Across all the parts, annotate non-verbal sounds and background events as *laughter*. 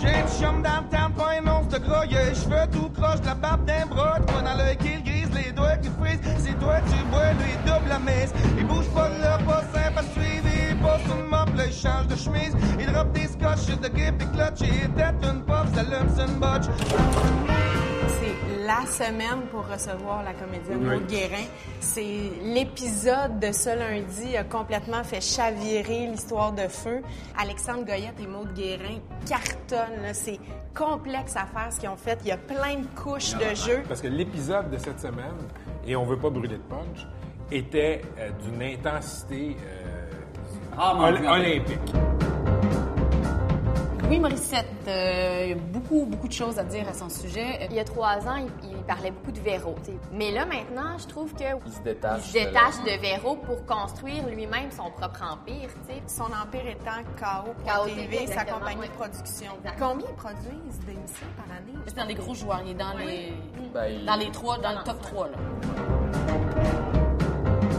J'ai une chum dans le temps, pas un once de gras, y'a les cheveux tout croche, la barbe d'un bras, quoi dans l'œil qui grise, les doigts qui frisent, c'est toi tu bois, lui double la messe, il bouge pas de là, pas simple à suivre, il passe une mop, là il change de chemise, il drop des scotch, de grip et clutch, et tête une puff, ça allume son botch. C'est la semaine pour recevoir la comédienne Maud Guérin. C'est l'épisode de ce lundi a complètement fait chavirer l'histoire de feu. Alexandre Goyette et Maud Guérin cartonnent. C'est complexe à faire ce qu'ils ont fait. Il y a plein de couches de jeu. Parce que l'épisode de cette semaine, et on veut pas brûler de punch, était euh, d'une intensité euh, Ah, olympique. Louis Morissette, euh, il y a beaucoup, beaucoup de choses à dire à son sujet. Il y a trois ans, il, il parlait beaucoup de Véro. tu sais. Mais là, maintenant, je trouve que Il se détache. il se détache de Véro pour construire lui-même son propre empire. tu sais. Son empire étant KO pour KO TV, sa compagnie de production. Combien ils produisent d'émissions par année? C'est dans des gros joueurs. Il est dans les, Ben, il- dans les trois, dans le top 3. Là.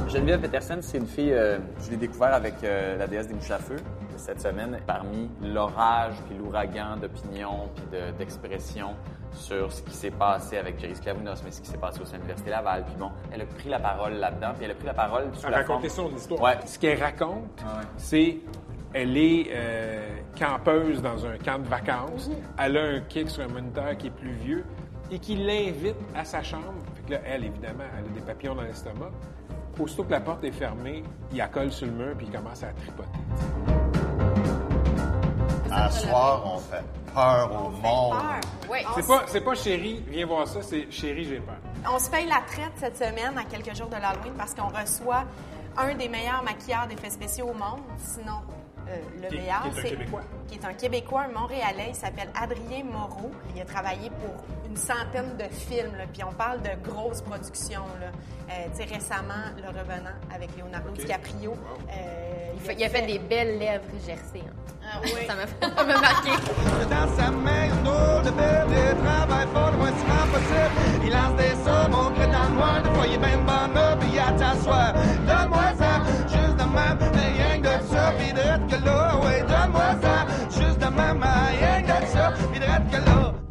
Geneviève Peterson, c'est une fille, euh, je l'ai découvert avec euh, la déesse des mouches à feu cette semaine, parmi l'orage puis l'ouragan d'opinions puis de- d'expressions sur ce qui s'est passé avec Jerry Sklavounos, mais ce qui s'est passé au sein de l'Université Laval. Puis bon, elle a pris la parole là-dedans, puis elle a pris la parole À la raconter forme... son histoire. Ouais. Ce qu'elle raconte, Ah ouais. c'est elle est euh, campeuse dans un camp de vacances. Mhm. Elle a un kick sur un moniteur qui est plus vieux et qui l'invite à sa chambre. Fait que là, elle, évidemment, elle a des papillons dans l'estomac. Aussitôt que la porte est fermée, il la colle sur le mur puis il commence à tripoter. À soir, on fait peur au monde. Peur. Oui. C'est pas, c'est pas chérie, viens voir ça, c'est chérie, j'ai peur. On se paye la traite cette semaine à quelques jours de l'Halloween parce qu'on reçoit un des meilleurs maquilleurs d'effets spéciaux au monde, sinon euh, le Qui- meilleur. qui est un c'est- Québécois. Qui est un Québécois, un Montréalais. Il s'appelle Adrien Moreau. Il a travaillé pour une centaine de films. là, puis on parle de grosses productions. Là. Euh, tu sais, récemment, Le Revenant avec Leonardo DiCaprio. Euh, Il, fait- il a fait des belles lèvres gercées. hein. Ah *laughs* oui. Ça m'a m'a marqué. *laughs* Dans sa main, une drôle de belle, il travaille fort le moins souvent possible. Il lance des sommes, on crée dans le noir, des fois il est ben bon là, puis il a t'asseoir. Donne-moi ça, juste de même, ça, pis drette que là, ouais, donne-moi ça, juste de même, mais rien que de ça, là.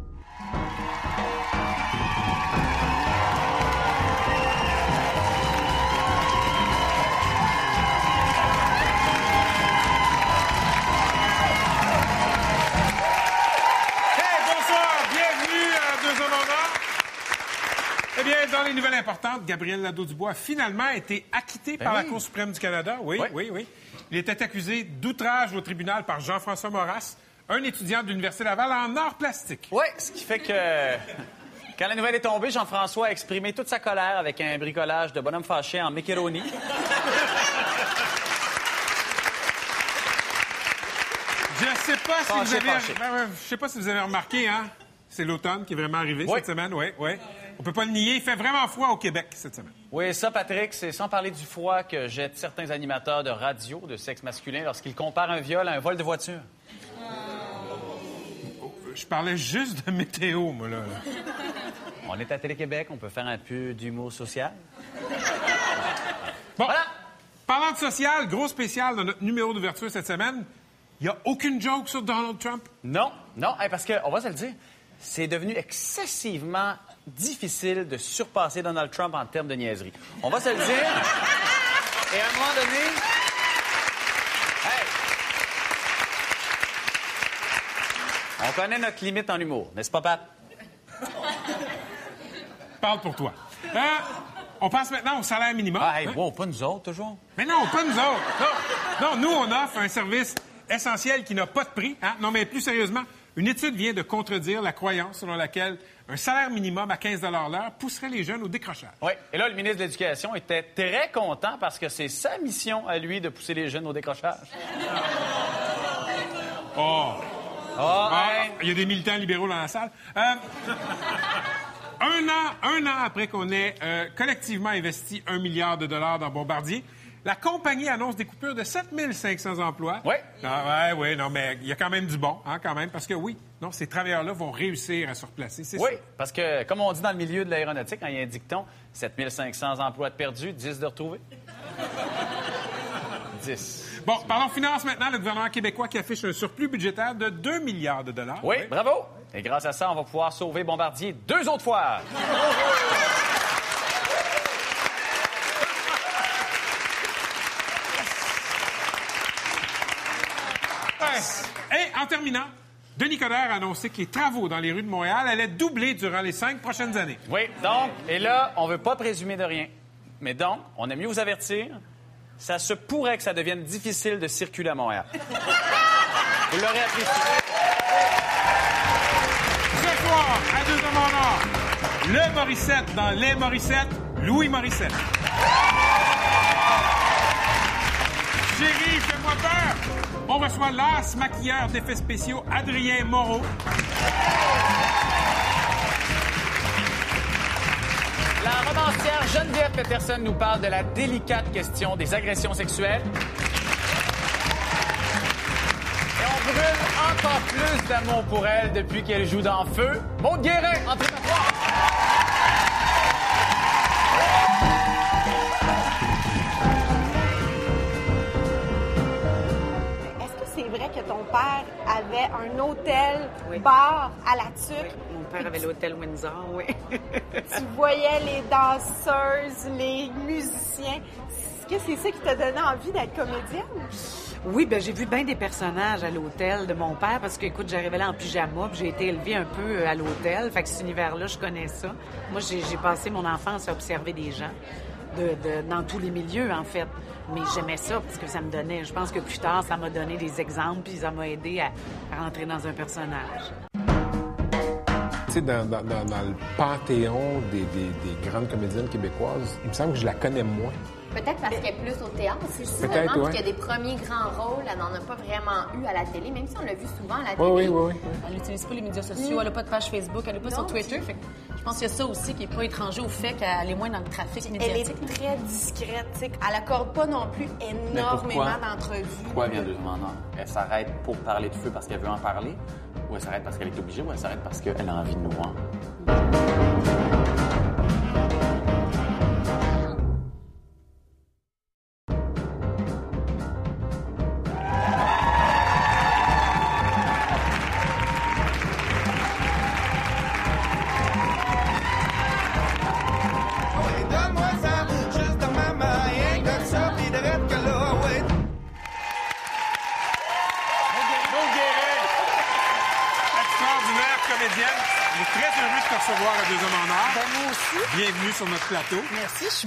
Bien, dans les nouvelles importantes, Gabriel Nadeau-Dubois a finalement été acquitté par la Cour suprême du Canada. Oui, Oui. oui, oui. Il était accusé d'outrage au tribunal par Jean-François Maurras, un étudiant de l'Université Laval en arts plastiques. Oui, ce qui fait que *laughs* quand la nouvelle est tombée, Jean-François a exprimé toute sa colère avec un bricolage de bonhomme fâché en macaroni. *laughs* Je sais pas si Fâché, vous avez, fâché. Ben, je sais pas si vous avez remarqué, hein. C'est l'automne qui est vraiment arrivé Oui. cette semaine, oui, oui. On peut pas le nier, il fait vraiment froid au Québec cette semaine. Oui, ça, Patrick, c'est sans parler du froid que jettent certains animateurs de radio de sexe masculin lorsqu'ils comparent un viol à un vol de voiture. Je parlais juste de météo, moi, là. On est à Télé-Québec, on peut faire un peu d'humour social. Bon, Voilà. parlant de social, gros spécial dans notre numéro d'ouverture cette semaine, il n'y a aucune joke sur Donald Trump? Non, non, hey, parce que, on va se le dire, c'est devenu excessivement difficile de surpasser Donald Trump en termes de niaiserie. On va se le dire. Et à un moment donné. Hey! On connaît notre limite en humour, n'est-ce pas, Pat? Parle pour toi. Euh, on passe maintenant au salaire minimum. Ah, hey, hein? wow, pas nous autres, toujours? Mais non, pas nous autres. Non. non, nous, on offre un service essentiel qui n'a pas de prix. hein? Non, mais plus sérieusement, une étude vient de contredire la croyance selon laquelle un salaire minimum à 15 l'heure pousserait les jeunes au décrochage. Oui, et là, le ministre de l'Éducation était très content parce que c'est sa mission à lui de pousser les jeunes au décrochage. Oh! Ah, Ah, hey. il y a des militants libéraux dans la salle. Euh, *laughs* un an, un an après qu'on ait euh, collectivement investi un milliard de dollars dans Bombardier, la compagnie annonce des coupures de 7500 emplois. Oui. Ah, ouais, oui, non, mais il y a quand même du bon, hein, quand même, parce que oui, non, ces travailleurs-là vont réussir à se replacer, c'est Oui, parce que, comme on dit dans le milieu de l'aéronautique, quand il y a un dicton, 7500 emplois de perdus, 10 de retrouvés. *laughs* 10. Bon, parlons finances maintenant. Le gouvernement québécois qui affiche un surplus budgétaire de 2 milliards de dollars. Oui, bravo. Et grâce à ça, on va pouvoir sauver Bombardier deux autres fois. *laughs* Et en terminant, Denis Coderre a annoncé que les travaux dans les rues de Montréal allaient doubler durant les cinq prochaines années. Oui, donc, et là, on veut pas présumer de rien. Mais donc, on aime mieux vous avertir, ça se pourrait que ça devienne difficile de circuler à Montréal. *laughs* Vous l'aurez apprécié. Ce soir, à deux or, le Morissette dans Les Morissettes, Louis Morissette. Chérie, fais-moi peur! On reçoit l'as maquilleur d'effets spéciaux Adrien Moreau. La romancière Geneviève Peterson nous parle de la délicate question des agressions sexuelles. Et on brûle encore plus d'amour pour elle depuis qu'elle joue dans Feu. Maud Guérin, entrez à ton père avait un hôtel bar à la tuque? Mon père avait l'hôtel Windsor, oui. *laughs* Tu voyais les danseuses, les musiciens. Est-ce que c'est ça qui t'a donné envie d'être comédienne? Oui, ben j'ai vu bien des personnages à l'hôtel de mon père parce que, écoute, j'arrivais là en pyjama, puis j'ai été élevée un peu euh, à l'hôtel. Fait que cet univers-là, je connais ça. Moi, j'ai j'ai passé mon enfance à observer des gens de, de- dans tous les milieux, en fait. Mais j'aimais ça parce que ça me donnait. Je pense que plus tard, ça m'a donné des exemples, puis ça m'a aidé à, rentrer dans un personnage. Dans, dans- dans- le panthéon des grandes comédiennes québécoises, il me semble que je la connais moins. Peut-être parce qu'elle est plus au théâtre, c'est seulement parce ouais. qu'il y a des premiers grands rôles, elle n'en a pas vraiment eu à la télé, même si on l'a vu souvent à la Oui, oui, télé. oui, oui. Elle n'utilise pas les médias sociaux, elle n'a pas de page Facebook, elle n'est pas sur Twitter. Fait je pense qu'il y a ça aussi qui n'est pas étranger au fait qu'elle est moins dans le trafic Elle médiatique. est très discrète. tu sais. Elle accorde pas non plus énormément d'entrevues. Pourquoi elle vient en or? Elle s'arrête pour parler de feu parce qu'elle veut en parler? Ou elle s'arrête parce qu'elle est obligée? Ou elle s'arrête parce qu'elle a envie de nous voir?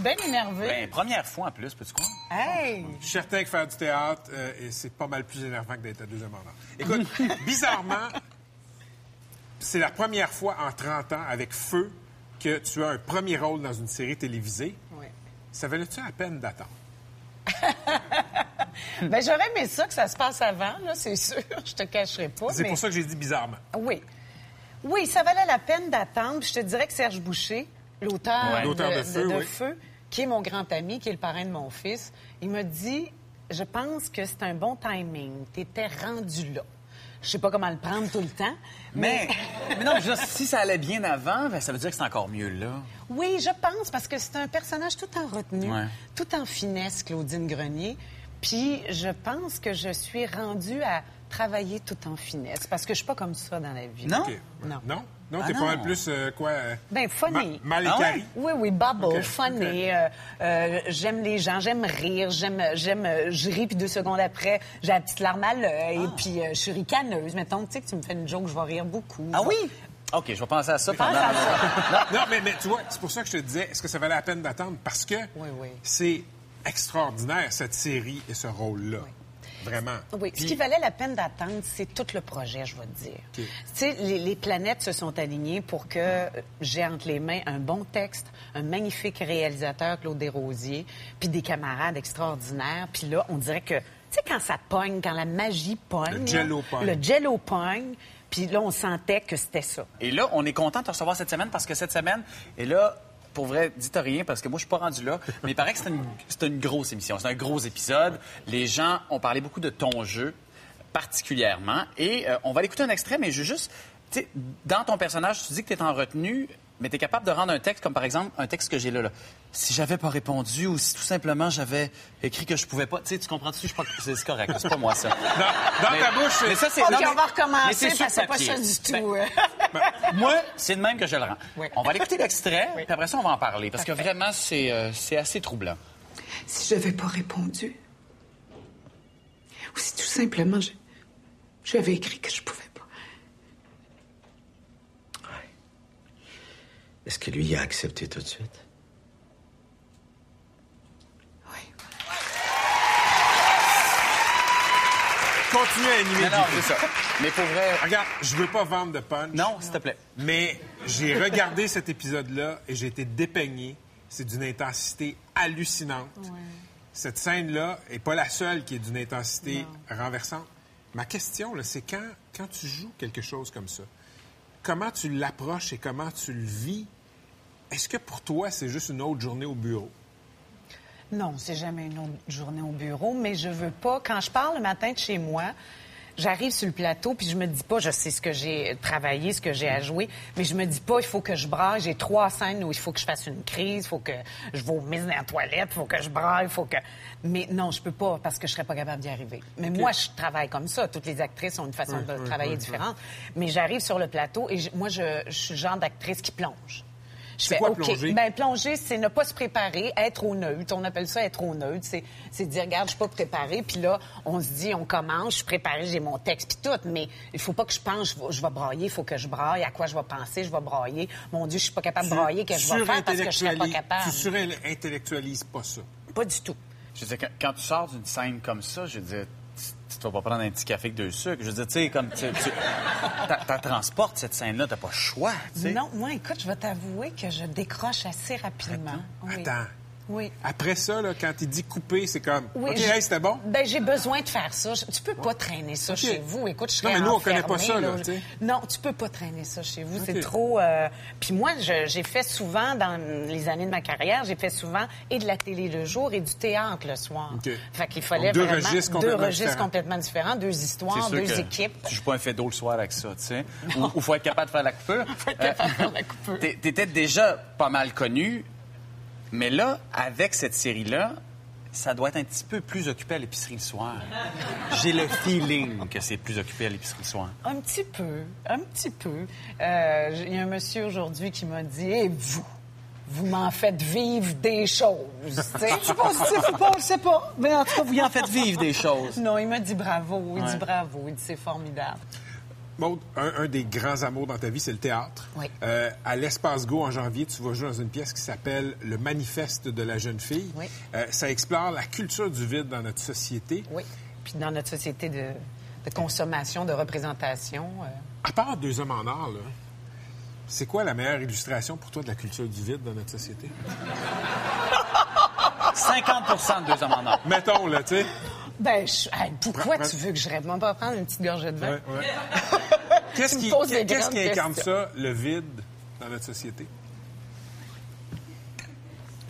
Suis bien énervée. Ben, première fois en plus, peux-tu croire? Hey! Je suis certain que faire du théâtre, euh, et c'est pas mal plus énervant que d'être à Deux Hommes en Or. Écoute, *laughs* bizarrement, c'est la première fois en 30 ans avec Feu que tu as un premier rôle dans une série télévisée. Oui. Ça valait-tu la peine d'attendre? *laughs* Ben, j'aurais aimé ça que ça se passe avant, là, c'est sûr. *laughs* Je te cacherai pas. C'est mais- pour ça que j'ai dit bizarrement. Oui. Oui, ça valait la peine d'attendre. Je te dirais que Serge Boucher, l'auteur Ouais. de, oui. Feu, qui est mon grand ami, qui est le parrain de mon fils, il m'a dit Je pense que c'est un bon timing. Tu étais rendu là. Je sais pas comment le prendre tout le temps, Mais, mais *laughs* non, je veux dire, si ça allait bien avant, ben, ça veut dire que c'est encore mieux là. Oui, je pense, parce que c'est un personnage tout en retenue, Ouais. tout en finesse, Claudine Grenier. Puis je pense que je suis rendue à travailler tout en finesse, parce que je suis pas comme ça dans la vie. Non? Non. Non? Non, Ah t'es pas mal plus, euh, quoi... euh, Ben, funny. ma- mal Ah ouais? Oui, oui, bubble, funny. euh, euh, j'aime les gens, j'aime rire, j'aime, j'aime, je ris, puis deux secondes après, j'ai la petite larme à l'œil, et puis euh, je suis ricaneuse. Mettons, tu sais, que tu me fais une joke, je vais rire beaucoup. Ah oui? OK, je vais penser à ça pendant... Pense à ça. Non, mais, mais tu vois, c'est pour ça que je te disais, est-ce que ça valait la peine d'attendre? Parce que Oui, oui. c'est extraordinaire, cette série et ce rôle-là. Vraiment. Oui, ce qui valait la peine d'attendre, c'est tout le projet, je vais te dire. OK. Tu sais, les, les planètes se sont alignées pour que euh, j'ai entre les mains un bon texte, un magnifique réalisateur, Claude Desrosiers, puis des camarades extraordinaires. Puis là, on dirait que, tu sais, quand ça pogne, quand la magie pogne... Le jello pogne. Le jello pogne, puis là, on sentait que c'était ça. Et là, on est content de te recevoir cette semaine parce que cette semaine, et là, pour vrai, dites rien parce que moi, je suis pas rendu là, mais il paraît que c'est une, grosse émission, c'est un gros épisode. Les gens ont parlé beaucoup de ton jeu, particulièrement, et euh, on va l'écouter un extrait, mais juste, dans ton personnage, tu dis que tu es en retenue. Mais tu es capable de rendre un texte, comme par exemple un texte que j'ai là, là. Si j'avais pas répondu ou si tout simplement j'avais écrit que je pouvais pas. Tu sais, tu comprends-tu? Je suis pas- C'est correct, c'est pas moi ça. *laughs* Dans, dans Mais- ta bouche, c'est- mais ça, c'est. OK, non, mais- on va recommencer parce que c'est pas ça du Ben, tout. *laughs* euh. moi, c'est de même que je le rends. Oui. On va aller écouter l'extrait, puis après ça, on va en parler. Parce que vraiment, c'est euh, c'est assez troublant. Si j'avais pas répondu, ou si tout simplement j'avais écrit que je pouvais pas. Est-ce que lui il a accepté tout de suite? Oui. continue à animer Non, c'est ça. Mais pour vrai. Regarde, je veux pas vendre de punch. Non, s'il te plaît. Mais j'ai regardé *laughs* cet épisode-là et j'ai été dépeigné. C'est d'une intensité hallucinante. Cette scène-là est pas la seule qui est d'une intensité renversante. Ma question, c'est quand, quand tu joues quelque chose comme ça, comment tu l'approches et comment tu le vis? Est-ce que pour toi, c'est juste une autre journée au bureau? Non, c'est jamais une autre journée au bureau, mais je veux pas. Quand je pars le matin de chez moi, j'arrive sur le plateau, puis je me dis pas, je sais ce que j'ai travaillé, ce que j'ai à jouer, mais je me dis pas, il faut que je braille. J'ai trois scènes où il faut que je fasse une crise, il faut que je vomisse dans la toilette, il faut que je braille, il faut que. Mais non, je peux pas parce que je serais pas capable d'y arriver. Mais moi, je travaille comme ça. Toutes les actrices ont une façon de travailler différente. Mais j'arrive sur le plateau et moi, je, je suis le genre d'actrice qui plonge. Je fais, quoi, OK. plonger? Ben, plonger, c'est ne pas se préparer, être au neutre. On appelle ça être au neutre. C'est, c'est dire, regarde, je suis pas préparée. Puis là, on se dit, on commence, je suis préparée, j'ai mon texte, puis tout. Mais il faut pas que je pense, je vais, je vais brailler, il faut que je braille. À quoi je vais penser, je vais brailler. Mon Dieu, je suis pas capable de brailler, que je vais faire parce que je serais pas capable. Tu surintellectualises pas ça. Pas du tout. Je veux dire, quand, quand tu sors d'une scène comme ça, je veux dire, tu, vas pas prendre un petit café avec deux sucres. Je veux dire, tu sais, comme tu, tu t'as- t'as transportes cette scène-là, t'as pas le choix, tu sais. Non, moi, écoute, je vais t'avouer que je décroche assez rapidement. Oui. Attends. Oui. Après ça, là, quand il dit couper, c'est comme. Oui, OK, j'ai- hey, c'était bon? Ben, j'ai besoin de faire ça. Je- Tu peux pas traîner ça chez vous. Écoute, je Non, mais nous, on connaît pas enfermée, ça, là. Non, tu peux pas traîner ça chez vous. C'est trop... euh, Puis moi, je- j'ai fait souvent, dans les années de ma carrière, j'ai fait souvent et de la télé le jour et du théâtre le soir. OK. Fait qu'il fallait Donc, deux vraiment... registres deux complètement registres différents. complètement différents, deux histoires, sûr deux que équipes. Tu joues pas un fait d'eau le soir avec ça, tu sais. Ou, ou faut être capable de faire la coupure. Faut être capable de faire la coupure. T'étais déjà pas mal connu, mais là, avec cette série-là, ça doit être un petit peu plus occupé à l'épicerie le soir. J'ai le feeling que c'est plus occupé à l'épicerie le soir. Un petit peu, un petit peu. Euh, Il y a un monsieur aujourd'hui qui m'a dit Et vous vous m'en faites vivre des choses. Je sais pas, je sais pas, je sais pas. Mais en tout cas, vous y en faites vivre des choses. Non, il m'a dit bravo. Il Ouais. dit bravo. Il dit c'est formidable. Maud, un, un des grands amours dans ta vie, c'est le théâtre. Oui. Euh, à l'Espace Go, en janvier, tu vas jouer dans une pièce qui s'appelle Le Manifeste de la jeune fille. Oui. Euh, ça explore la culture du vide dans notre société. Oui. Puis dans notre société de, de consommation, de représentation. euh, À part Deux hommes en or, là, c'est quoi la meilleure illustration pour toi de la culture du vide dans notre société? *laughs* 50% de deux hommes en or. Mettons, là, tu sais. Ben, je- hey, pourquoi Prends- tu veux que je rêve? On va prendre une petite gorgée de vin. Ouais, ouais. *laughs* Qu'est-ce qui, qu'est-ce incarne ça, le vide, dans notre société?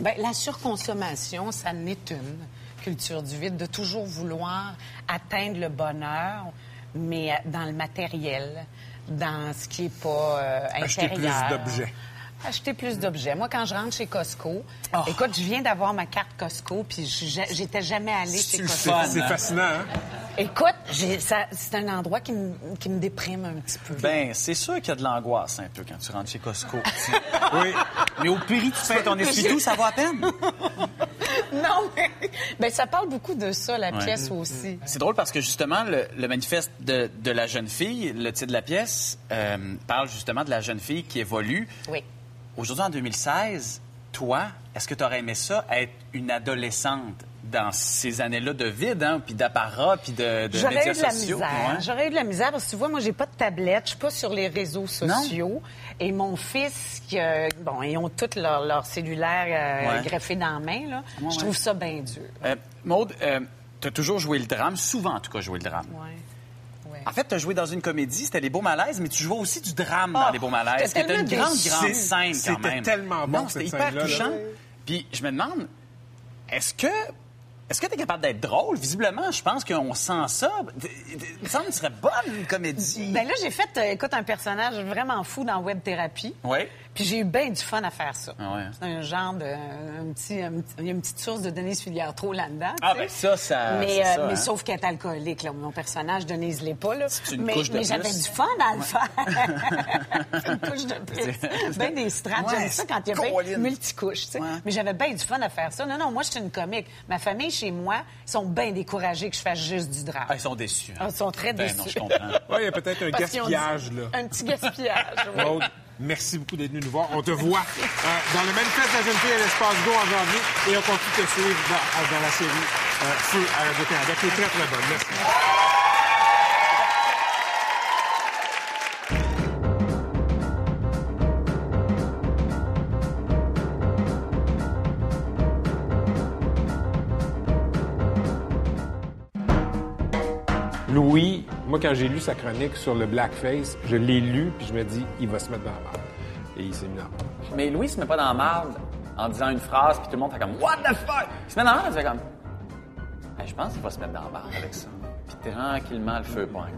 Ben, la surconsommation, ça n'est une culture du vide, de toujours vouloir atteindre le bonheur, mais euh, dans le matériel, dans ce qui n'est pas euh, Acheter plus intérieur. d'objets. Acheter plus d'objets. Moi, quand je rentre chez Costco, Oh. écoute, je viens d'avoir ma carte Costco, puis j'étais jamais allée chez C'est Costco. c'est fascinant, hein? Écoute, c'est un endroit qui me, qui me déprime un petit peu. Ben, c'est sûr qu'il y a de l'angoisse un peu quand tu rentres chez Costco. *laughs* Oui. Mais au prix tu fais ton essuie-tout, ça va à peine. *laughs* non, mais ben, ça parle beaucoup de ça, la Ouais. pièce aussi. C'est drôle parce que justement, le, le manifeste de, de la jeune fille, le titre de la pièce, euh, parle justement de la jeune fille qui évolue. Oui. Aujourd'hui, en 2016, toi, est-ce que tu aurais aimé ça, être une adolescente dans ces années-là de vide, hein, puis d'apparat, puis de, de J'aurais médias eu de la sociaux? misère. ouais? J'aurais eu de la misère parce que tu vois, moi, j'ai pas de tablette, je suis pas sur les réseaux sociaux. Et mon fils, qui, euh, bon, ils ont tous leur, leur cellulaire euh, Ouais. greffé dans la main, là. Ouais, je trouve ça bien dur. Euh, Maude, tu as toujours joué le drame, souvent en tout cas joué le drame. Ouais. En fait, tu as joué dans une comédie, c'était Les Beaux Malaises, mais tu jouais aussi du drame dans Oh, Les Beaux Malaises. C'était une tellement grande, grande scène quand C'était même. tellement bon, Non, c'était hyper touchant. Puis je me demande, est-ce que est-ce que tu es capable d'être drôle? Visiblement, je pense qu'on sent ça. Il me semble que serait bonne une comédie. Ben là, j'ai fait, euh, écoute, un personnage vraiment fou dans Web Thérapie. Oui. Puis j'ai eu bien du fun à faire ça. Ah ouais. C'est un genre de. Un petit, un il y a une petite source de Denise Filière trop là-dedans. Ah, ben ça, ça. Mais, euh, ça, mais hein? sauf qu'elle est alcoolique, là. Mon personnage, Denise l'est pas, là. une mais couche de mais j'avais du fun à le faire. C'est *laughs* une couche de plus. ben des strates. Ouais, J'aime ça quand il y a bien multicouches, tu sais. Mais j'avais bien du fun à faire ça. Non, non, moi, je suis une comique. Ma famille, chez moi, ils sont bien découragés que je fasse juste du drame. Ah, ils sont déçus. hein? Ah, ils sont très Ben déçus. non, je comprends. Oui, il y a peut-être un Parce gaspillage, dit- là. Un petit gaspillage, oui. Merci beaucoup d'être venu nous voir. On te voit euh, dans le manifeste de la jeune fille à l'espace Go en janvier et on continue de te suivre dans, dans la série euh, Feu à Radio-Canada, qui est très, très bonne. Merci. Louis, moi, quand j'ai lu sa chronique sur le blackface, je l'ai lu, puis je me dis, il va se mettre dans la merde. Et il s'est mis dans la merde. Mais Louis se met pas dans la marde en disant une phrase, puis tout le monde fait comme What the fuck? Il se met dans la marde, il fait comme Hey, Je pense qu'il va se mettre dans la marde avec ça. Puis tranquillement, le feu pointe.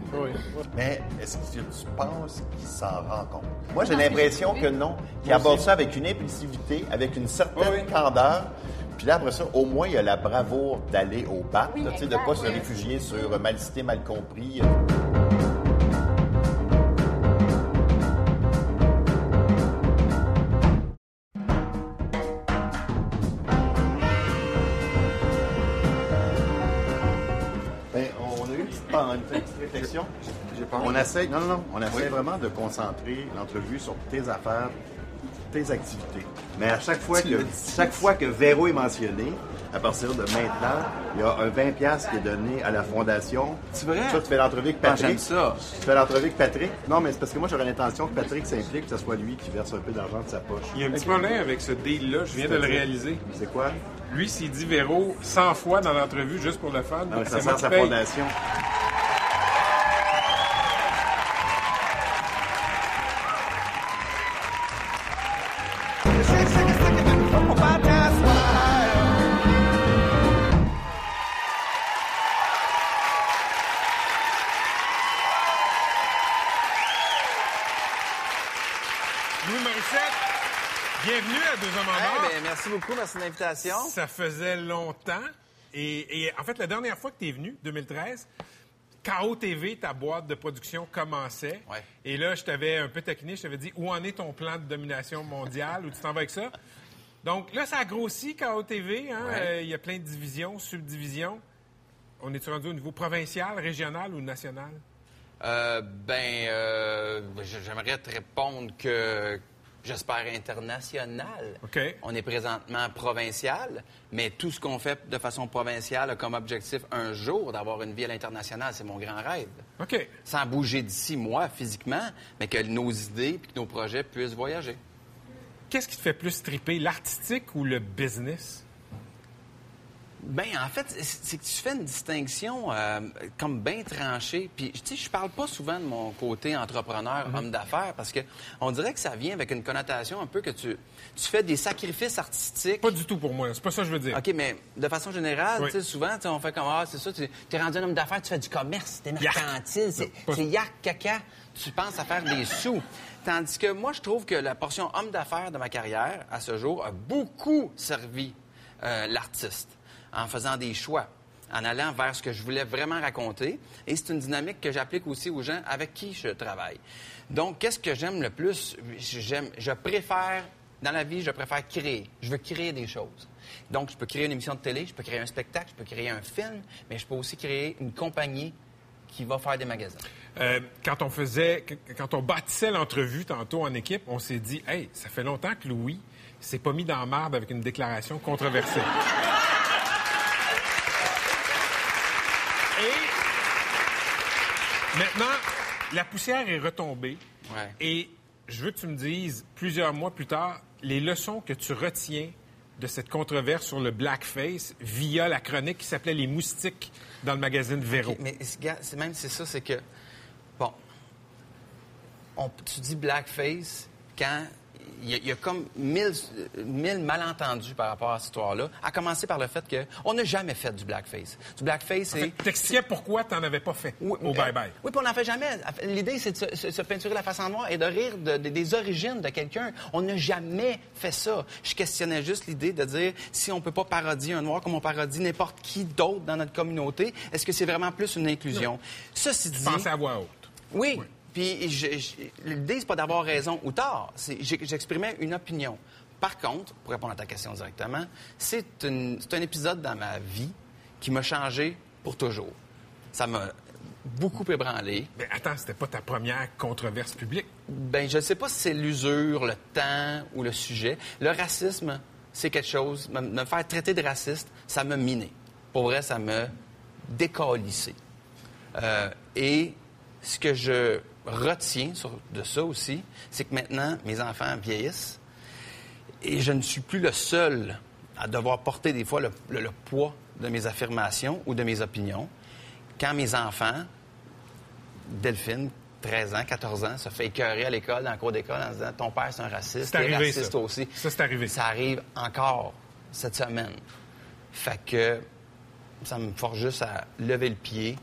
Mais est-ce que tu penses qu'il s'en rend compte? Moi, j'ai l'impression que non. Qu'il aborde ça avec une impulsivité, avec une certaine candeur. Puis là, après ça, au moins, il y a la bravoure d'aller au là, tu sais, de ne pas se réfugier sur euh, mal cité, mal compris. Ben, on a eu une petite, pen- une petite réflexion. On essaie, non, non, non, on essaie vraiment de concentrer l'entrevue sur tes affaires, tes activités. Mais à chaque fois que, chaque fois que Véro est mentionné, à partir de maintenant, il y a un 20$ piastres qui est donné à la fondation. C'est vrai? Ça, tu fais l'entrevue avec Ah, Patrick. j'aime ça. Tu fais l'entrevue avec Patrick. Non, mais c'est parce que moi, j'aurais l'intention que Patrick s'implique, que ce soit lui qui verse un peu d'argent de sa poche. Il y a un petit problème avec ce deal-là, je viens de le réaliser. C'est quoi? Lui, s'il dit Véro 100 fois dans l'entrevue juste pour le fun, ça sert sa fondation. Louis Morissette, bienvenue à Deux Hommes en or. ben, merci beaucoup, merci de l'invitation. Ça faisait longtemps. Et, et en fait, la dernière fois que tu es venu, 2013, KO TV, ta boîte de production commençait. Ouais. Et là, je t'avais un peu taquiné, je t'avais dit où en est ton plan de domination mondiale, *laughs* où tu t'en vas avec ça? Donc là, ça a grossi, KO TV. hein. Ouais. Euh, Il y a plein de divisions, subdivisions. On est rendu au niveau provincial, régional ou national? Euh, ben, euh, j'aimerais te répondre que j'espère international. On est présentement provincial, mais tout ce qu'on fait de façon provinciale a comme objectif un jour d'avoir une vie à l'international. C'est mon grand rêve. OK. Sans bouger d'ici, moi, physiquement, mais que nos idées et que nos projets puissent voyager. Qu'est-ce qui te fait plus triper, l'artistique ou le business? Ben, en fait, c'est que tu fais une distinction euh, comme bien tranchée. Puis, tu sais, je parle pas souvent de mon côté entrepreneur, Mhm. homme d'affaires, parce que on dirait que ça vient avec une connotation un peu que tu, tu fais des sacrifices artistiques. Pas du tout pour moi. C'est pas ça que je veux dire. OK, mais de façon générale, Oui. tu sais, souvent, on fait comme, ah, c'est ça, tu es rendu un homme d'affaires, tu fais du commerce, t'es mercantile, c'est pas- yak, caca, tu penses à faire des sous. Tandis que moi, je trouve que la portion homme d'affaires de ma carrière, à ce jour, a beaucoup servi euh, l'artiste en faisant des choix en allant vers ce que je voulais vraiment raconter. Et c'est une dynamique que j'applique aussi aux gens avec qui je travaille. Donc, qu'est-ce que j'aime le plus? J'aime, je préfère, dans la vie, je préfère créer. Je veux créer des choses. Donc, je peux créer une émission de télé, je peux créer un spectacle, je peux créer un film, mais je peux aussi créer une compagnie qui va faire des magasins. Euh, quand on faisait, qu- quand on bâtissait l'entrevue tantôt en équipe, on s'est dit, hey, ça fait longtemps que Louis s'est pas mis dans la marde avec une déclaration controversée. Et maintenant, la poussière est retombée. Ouais. Et je veux que tu me dises, plusieurs mois plus tard, les leçons que tu retiens de cette controverse sur le blackface via la chronique qui s'appelait Les moustiques dans le magazine Véro. OK, mais même c'est ça, c'est que bon, on- tu dis blackface quand il y, a, il y a comme mille, mille malentendus par rapport à cette histoire-là, à commencer par le fait qu'on n'a jamais fait du blackface. Du blackface, c'est... T'expliquais pourquoi tu n'en avais pas fait au Euh, bye-bye. Oui, puis on n'en fait jamais. L'idée, c'est de se, se- se peinturer la face en noir et de rire de- de- des origines de quelqu'un. On n'a jamais fait ça. Je questionnais juste l'idée de dire si on peut pas parodier un noir comme on parodie n'importe qui d'autre dans notre communauté, est-ce que c'est vraiment plus une inclusion? Ceci dit... Pensez à voix haute. Oui. Puis l'idée, c'est pas d'avoir raison ou tort. J'exprimais une opinion. Par contre, pour répondre à ta question directement, c'est un épisode dans ma vie qui m'a changé pour toujours. Ça m'a beaucoup ébranlé. Mais attends, c'était pas ta première controverse publique? Ben, je ne sais pas si c'est l'usure, le temps ou le sujet. Le racisme, c'est quelque chose. Me, me faire traiter de raciste, ça m'a miné. Pour vrai, ça m'a décalissé. Euh, et ce que je retiens sur- de ça aussi, c'est que maintenant, mes enfants vieillissent et je ne suis plus le seul à devoir porter des fois le, le- le poids de mes affirmations ou de mes opinions. Quand mes enfants, Delphine, 13 ans, 14 ans, se fait écœurer à l'école, dans le cours d'école, en disant Ton père, c'est un raciste, C'est t'es raciste ça. aussi. Ça, c'est arrivé. Ça arrive encore cette semaine. Fait que ça me force juste à lever le pied,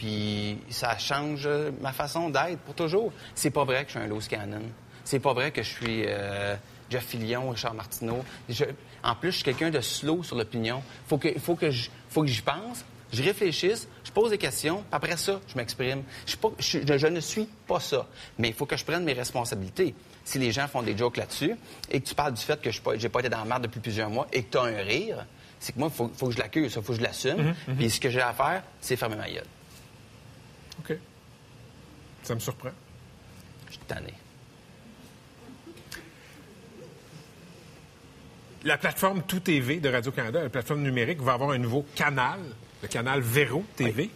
puis ça change ma façon d'être pour toujours. C'est pas vrai que je suis un loose cannon. C'est pas vrai que je suis euh, Jeff Fillion, Richard Martineau. Je- en plus, je suis quelqu'un de slow sur l'opinion. Faut que, faut que je- faut que j'y pense, je réfléchisse, je pose des questions, puis après ça, je m'exprime. Je, je je- ne suis pas ça, mais il faut que je prenne mes responsabilités. Si les gens font des jokes là-dessus et que tu parles du fait que je n'ai pas été dans la merde depuis plusieurs mois et que tu as un rire, c'est que moi, il faut, faut que je l'accuse, il faut que je l'assume. Mhm. Puis ce que j'ai à faire, c'est fermer ma gueule. Ça me surprend. Je suis tanné. La plateforme Tout TV de Radio-Canada, la plateforme numérique, va avoir un nouveau canal, le canal Véro TV.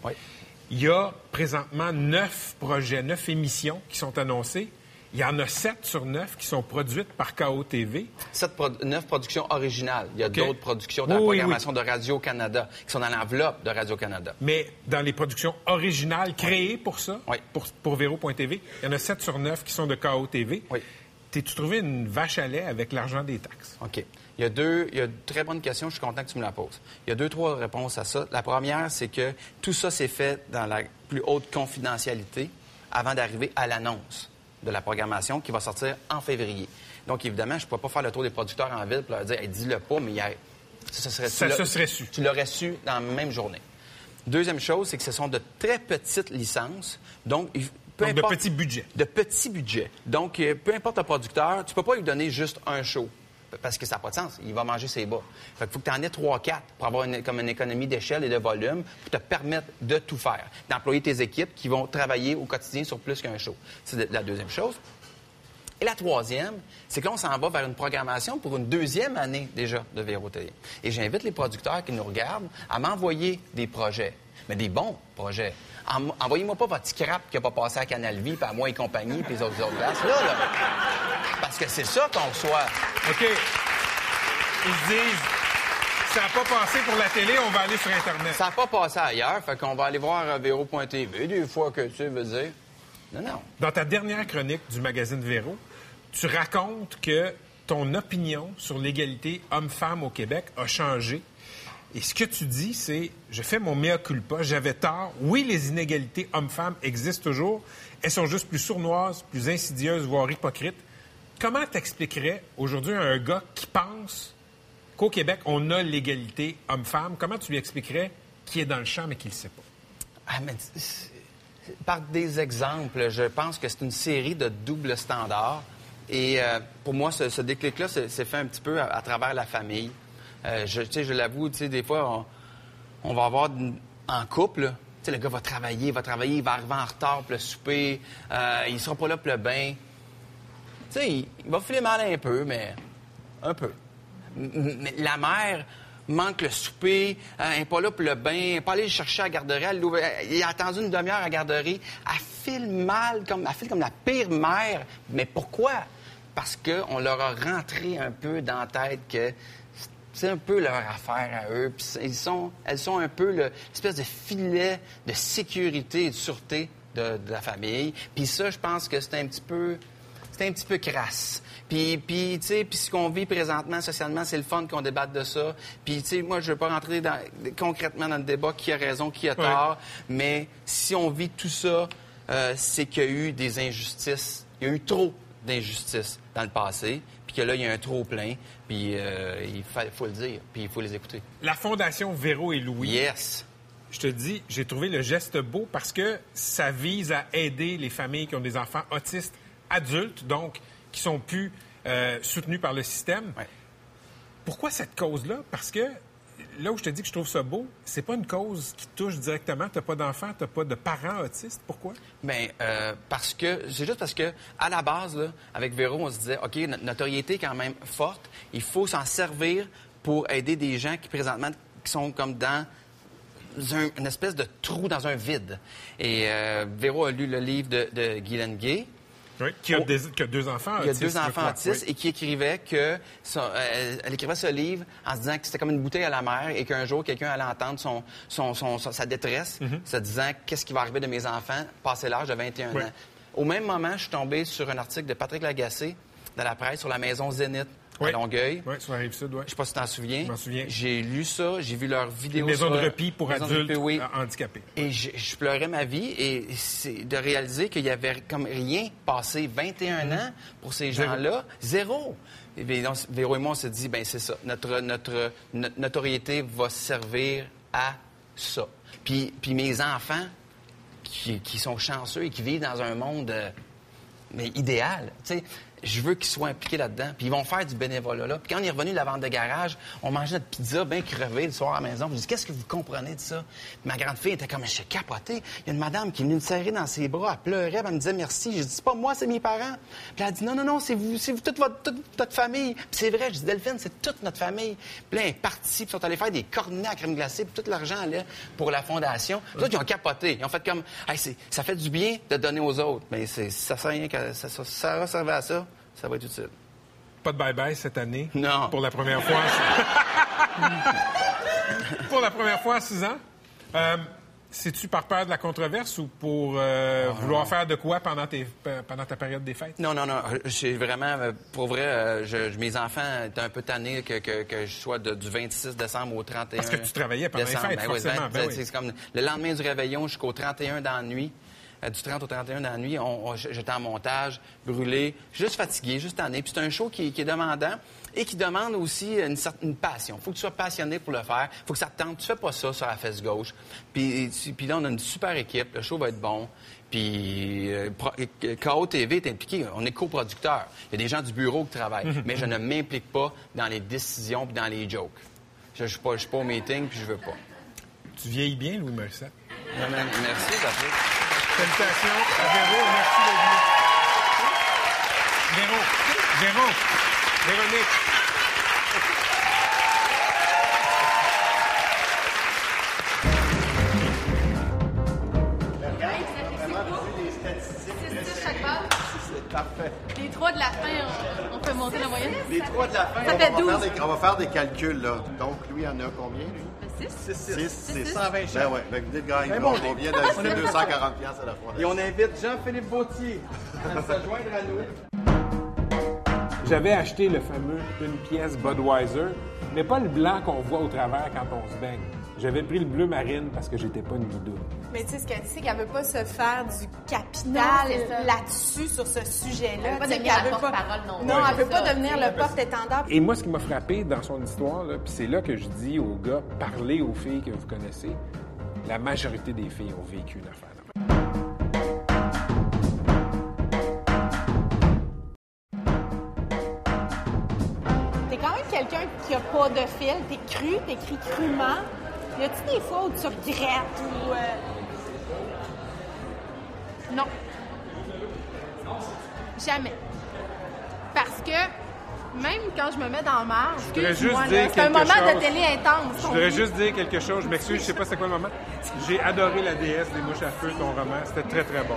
Il y a présentement neuf projets, neuf émissions qui sont annoncées. Il y en a sept sur neuf qui sont produites par KO TV. Sept pro- neuf productions originales. Il y a d'autres productions dans Oui, la oui, programmation de Radio-Canada qui sont dans l'enveloppe de Radio-Canada. Mais dans les productions originales créées pour ça, pour, pour Véro.tv, il y en a 7 sur 9 qui sont de KO TV. T'es-tu trouvé une vache à lait avec l'argent des taxes? OK. Il y a deux, il y a une très bonne question, je suis content que tu me la poses. Il y a deux, trois réponses à ça. La première, c'est que tout ça s'est fait dans la plus haute confidentialité avant d'arriver à l'annonce de la programmation qui va sortir en février. Donc, évidemment, je ne pourrais pas faire le tour des producteurs en ville pour leur dire, hey, dis-le pas, mais il y a... ça, serait, Ça tu serait su. Tu l'aurais su dans la même journée. Deuxième chose, c'est que ce sont de très petites licences. Donc, peu Donc, de importe- petits budgets. de petits budgets. Donc, euh, peu importe le producteur, tu peux pas lui donner juste un show. Parce que ça n'a pas de sens. Il va manger ses bas. Fait faut que tu en aies trois, quatre pour avoir une, comme une économie d'échelle et de volume pour te permettre de tout faire. D'employer tes équipes qui vont travailler au quotidien sur plus qu'un show. C'est la deuxième chose. Et la troisième, c'est que on s'en va vers une programmation pour une deuxième année déjà de Véro Télé. Et j'invite les producteurs qui nous regardent à m'envoyer des projets, mais des bons projets. En- Envoyez-moi pas votre scrap qui n'a pas passé à Canal Vie, puis à moi et compagnie, puis les autres autres places. Là. Parce que c'est ça qu'on reçoit. OK. Ils se disent, ça n'a pas passé pour la télé, on va aller sur Internet. Ça n'a pas passé ailleurs, fait qu'on va aller voir euh, Véro.tv des fois que tu veux dire. Non, non. Dans ta dernière chronique du magazine Véro, tu racontes que ton opinion sur l'égalité homme-femme au Québec a changé. Et ce que tu dis, c'est je fais mon mea culpa, j'avais tort. Oui, les inégalités hommes-femmes existent toujours. Elles sont juste plus sournoises, plus insidieuses, voire hypocrites. Comment t'expliquerais aujourd'hui à un gars qui pense qu'au Québec, on a l'égalité homme-femme? Comment tu lui expliquerais qui est dans le champ mais qui ne le sait pas? Ah, par des exemples, je pense que c'est une série de doubles standards. Et euh, pour moi, ce, déclic-là s'est fait un petit peu à, travers la famille. Euh, je, je l'avoue, des fois, on, va avoir en couple, le gars va travailler, va travailler, il va arriver en retard pour le souper, euh, il sera pas là pour le bain. Il, va filer mal un peu, mais un peu. La mère manque le souper, euh, elle n'est pas là pour le bain, elle n'est pas allée le chercher à la garderie, elle a attendu une demi-heure à la garderie. Elle file mal, comme, elle file comme la pire mère. Mais pourquoi? Parce qu'on leur a rentré un peu dans la tête que c'est un peu leur affaire à eux. Ils sont, elles sont un peu le- l'espèce de filet de sécurité et de sûreté de, de la famille. Puis ça, je pense que c'est un petit peu c'est un petit peu crasse. Puis, puis, tu sais, puis ce qu'on vit présentement socialement, c'est le fun qu'on débatte de ça. Puis, tu sais, moi, je veux pas rentrer dans- concrètement dans le débat qui a raison, qui a tort, mais si on vit tout ça, euh, c'est qu'il y a eu des injustices. Il y a eu trop d'injustices dans le passé, puis que là, il y a un trop plein, puis euh, il fa- faut le dire, puis il faut les écouter. La Fondation Véro et Louis. Yes. Je te dis, j'ai trouvé le geste beau parce que ça vise à aider les familles qui ont des enfants autistes adultes, donc qui sont plus euh, soutenus par le système. Pourquoi cette cause-là? Parce que là où je te dis que je trouve ça beau, c'est pas une cause qui touche directement. T'as pas d'enfants, t'as pas de parents autistes. Pourquoi? Bien, euh, parce que c'est juste parce que à la base, là, avec Véro, on se disait, ok, notre notoriété est quand même forte. Il faut s'en servir pour aider des gens qui présentement qui sont comme dans un- une espèce de trou dans un vide. Et euh, Véro a lu le livre de, de Guylaine Gay. Oui, qui a, des- qui a deux enfants Il y a autistes. deux enfants autistes Oui. et qui écrivait que son- euh, elle écrivait ce livre en se disant que c'était comme une bouteille à la mer et qu'un jour quelqu'un allait entendre son, son- son- son- sa détresse, Mhm. se disant qu'est-ce qui va arriver de mes enfants passé l'âge de 21 Oui. ans. Au même moment, je suis tombé sur un article de Patrick Lagacé dans la presse sur la maison Zénith à Oui. Longueuil. Oui, sur la rive sud, oui. Je sais pas si tu t'en souviens. Je m'en souviens. J'ai lu ça, j'ai vu leur vidéo. Une maison de repos pour adultes oui. euh, handicapés. Et je, je pleurais ma vie et c'est de réaliser qu'il y avait comme rien passé 21 ans pour ces Mhm. Gens-là. Zéro. Et bien, donc, Véro et moi, on s'est dit, ben c'est ça. Notre, notre, notre notoriété va servir à ça. Puis, puis mes enfants, qui, qui sont chanceux et qui vivent dans un monde euh, mais idéal, tu sais, je veux qu'ils soient impliqués là-dedans. Puis ils vont faire du bénévolat là. Puis quand on est revenu de la vente de garage, on mangeait notre pizza bien crevée le soir à la maison. Je dis, qu'est-ce que vous comprenez de ça? Puis ma grande fille était comme, je suis capoté. Il y a une madame qui est venue me serrer dans ses bras, elle pleurait, elle me disait merci. Je dis, c'est pas moi, c'est mes parents. Puis elle a dit, non, non, non, c'est vous, c'est vous, toute votre, toute famille. Puis c'est vrai, je dis, Delphine, c'est toute notre famille. Puis ils sont allés faire des cornets à crème glacée, puis tout l'argent allait pour la fondation. Puis là, ils ont capoté. Ils ont fait comme, hey, ça fait du bien de donner aux autres. Mais ça sert rien que ça, ça, à ça, ça va être utile. Pas de bye-bye cette année? Non. Pour la première fois. *laughs* pour la première fois à 6 ans? Euh, C'est-tu par peur de la controverse ou pour euh, vouloir faire de quoi pendant, tes, pendant ta période des fêtes? Non, non, non. J'ai vraiment, pour vrai, euh, je- je- mes enfants étaient un peu tannés que, que- que je sois de- du 26 décembre au 31 Parce que tu travaillais pendant les fêtes, Ben oui, forcément, ben oui. Comme le lendemain du réveillon jusqu'au 31 dans la nuit. Euh, du 30 au 31 dans la nuit, on- on- j'étais en montage, brûlé, juste fatigué, juste tanné. Puis c'est un show qui, qui est demandant et qui demande aussi une certaine passion. faut que tu sois passionné pour le faire. faut que ça te tente. Tu fais pas ça sur la fesse gauche. Puis, là, on a une super équipe. Le show va être bon. Puis euh, KO TV est impliqué. On est coproducteur. Il y a des gens du bureau qui travaillent. *laughs* Mais je ne m'implique pas dans les décisions puis dans les jokes. Je ne suis pas, je suis pas au meeting puis je veux pas. Tu vieillis bien, Louis Morissette. Merci, Patrick. Salutations à Véro. Merci d'être venu. Véro, Véro, Véronique. C'est parfait. Les trois de la fin, on, on peut monter la moyenne? Les trois de la fin, Ça on, fait va 12. faire des, on va faire des calculs, là. Donc, lui, en a combien, lui? 6. 6, c'est 120 Ben ouais, ben, vous dites, gars, Ben bon, on vient d'ajouter 240 piastres à la fois. Et on invite Jean-Philippe Bautier à se *laughs* joindre à nous. J'avais acheté le fameux une pièce Budweiser, mais pas le blanc qu'on voit au travers quand on se baigne. J'avais pris le bleu marine parce que j'étais pas une bidouille. Mais tu sais, ce qu'elle dit, c'est qu'elle veut pas se faire du capital là-dessus, sur ce sujet-là. Elle veut pas devenir qu'elle la veut pas- porte-parole non. Non, elle veut pas devenir le porte-étendard. Et moi, ce qui m'a frappé dans son histoire, puis c'est là que je dis aux gars, parlez aux filles que vous connaissez, la majorité des filles ont vécu une affaire. T'es quand même quelqu'un qui a pas de fil, t'es cru, t'écris crûment. Y a-tu des fois où tu regrettes ou. euh, Non. Jamais. Parce que même quand je me mets dans la marge, c'est un moment chose. de télé intense. Je voudrais juste dire quelque chose. Je m'excuse, je sais pas c'est quoi le moment. J'ai adoré la déesse des mouches à feu, ton roman. C'était très, très bon.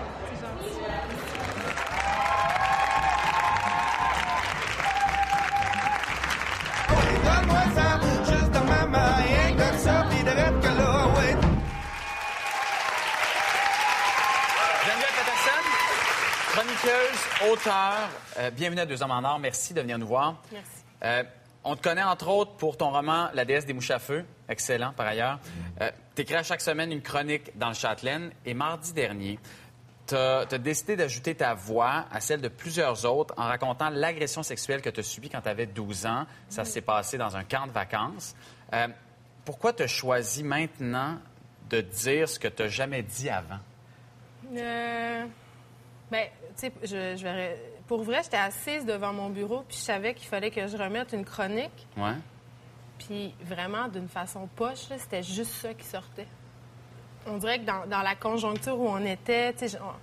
Auteur, euh, bienvenue à Deux Hommes en Or. Merci de venir nous voir. Merci. Euh, on te connaît entre autres pour ton roman La déesse des mouches à feu, excellent par ailleurs. Euh, tu écris à chaque semaine une chronique dans le Châtelaine et mardi dernier, tu as, décidé d'ajouter ta voix à celle de plusieurs autres en racontant l'agression sexuelle que tu as subie quand tu avais 12 ans. Ça s'est passé dans un camp de vacances. Euh, pourquoi tu as choisi maintenant de dire ce que tu n'as jamais dit avant? Euh, ben, tu sais, je, je vais- pour vrai, j'étais assise devant mon bureau, puis je savais qu'il fallait que je remette une chronique. Ouais. Puis vraiment, d'une façon poche, c'était juste ça qui sortait. On dirait que dans, dans la conjoncture où on était, tu sais, j'en-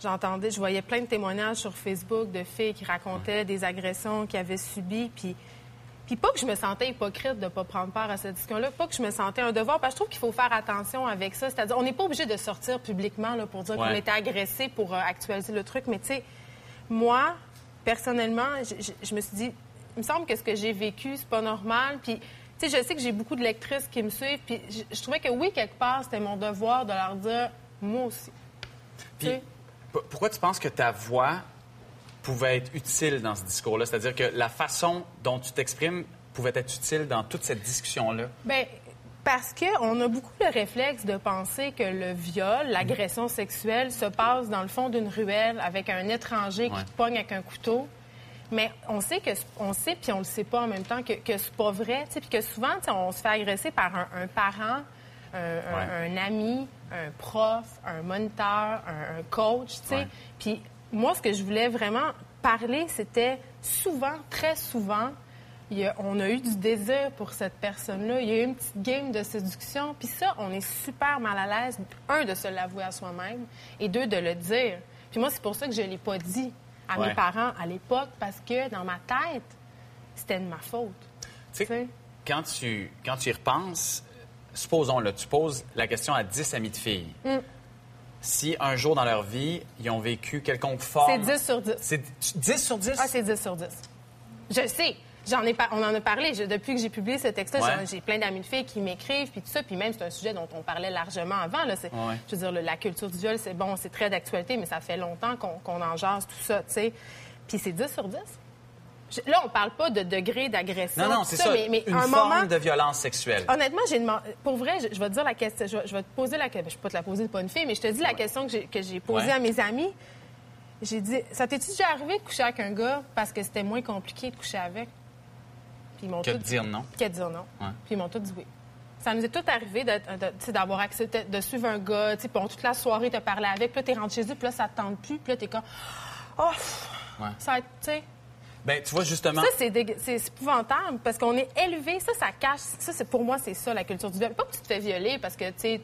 j'entendais, je voyais plein de témoignages sur Facebook de filles qui racontaient des agressions qu'elles avaient subies, puis... Puis pas que je me sentais hypocrite de ne pas prendre part à cette discussion-là, pas que je me sentais un devoir, parce que je trouve qu'il faut faire attention avec ça. C'est-à-dire, on n'est pas obligé de sortir publiquement là, pour dire Ouais. qu'on était agressé pour euh, actualiser le truc, mais tu sais, moi, personnellement, je, me suis dit, il me semble que ce que j'ai vécu, c'est pas normal. Puis, tu sais, je sais que j'ai beaucoup de lectrices qui me suivent. Puis, je, trouvais que oui, quelque part, c'était mon devoir de leur dire, moi aussi. Puis, pourquoi tu penses que ta voix pouvait être utile dans ce discours-là? C'est-à-dire que la façon dont tu t'exprimes pouvait être utile dans toute cette discussion-là? Bien, parce qu'on a beaucoup le réflexe de penser que le viol, l'agression sexuelle, se passe dans le fond d'une ruelle avec un étranger qui Ouais. te pogne avec un couteau. Mais on sait que on sait puis on le sait pas en même temps que, que c'est pas vrai, puis que souvent on se fait agresser par un, un parent, un, un- un ami, un prof, un moniteur, un, coach, tu sais. Puis moi, ce que je voulais vraiment parler, c'était souvent, très souvent, a- on a eu du désir pour cette personne-là. Il y a eu une petite game de séduction. Puis ça, on est super mal à l'aise, un, de se l'avouer à soi-même, et deux, de le dire. Puis moi, c'est pour ça que je ne l'ai pas dit à Ouais. mes parents à l'époque, parce que dans ma tête, c'était de ma faute. Tu sais, quand tu, quand tu y repenses, supposons, là, tu poses la question à 10 amis de filles. Mm. Si un jour dans leur vie, ils ont vécu quelconque forme... C'est 10 sur 10. C'est 10 sur 10? Ah, c'est 10 sur 10. Je sais. J'en ai par- On en a parlé. Je- depuis que j'ai publié ce texte-là, Ouais. j'ai plein d'amis de filles qui m'écrivent, puis tout ça. Puis même, c'est un sujet dont on parlait largement avant. Là. Ouais. Je veux dire, le- la culture du viol, c'est bon, c'est très d'actualité, mais ça fait longtemps qu'on qu'on en jase, tout ça, tu sais. Puis c'est 10 sur 10. Là, on parle pas de degré d'agression. Non, non, tout c'est ça. Mais, mais une un forme moment, de violence sexuelle. Honnêtement, j'ai demandé. Pour vrai, je, je vais te dire la question. Je vais, je vais te poser la question. Je peux pas te la poser, pas une fille, mais je te dis la question que j'ai, posée Ouais. à mes amis. J'ai dit Ça t'es-tu déjà arrivé de coucher avec un gars parce que c'était moins compliqué de coucher avec? Puis ils m'ont Que de dire non. Que de dire non. Ouais. Puis ils m'ont tous dit oui. Ça nous est tout arrivé d'avoir accepté de suivre un gars, puis on- toute la soirée te parler avec, puis là, t'es rentré chez eux, puis là, ça te tente plus, puis là, t'es comme. Oh, Ouais. ça va être, tu sais. Ben, tu vois, justement... Ça, c'est épouvantable parce qu'on est élevé. Ça, ça cache. Ça, c'est pour moi, c'est ça, la culture du viol. Pas que tu te fais violer parce que tu,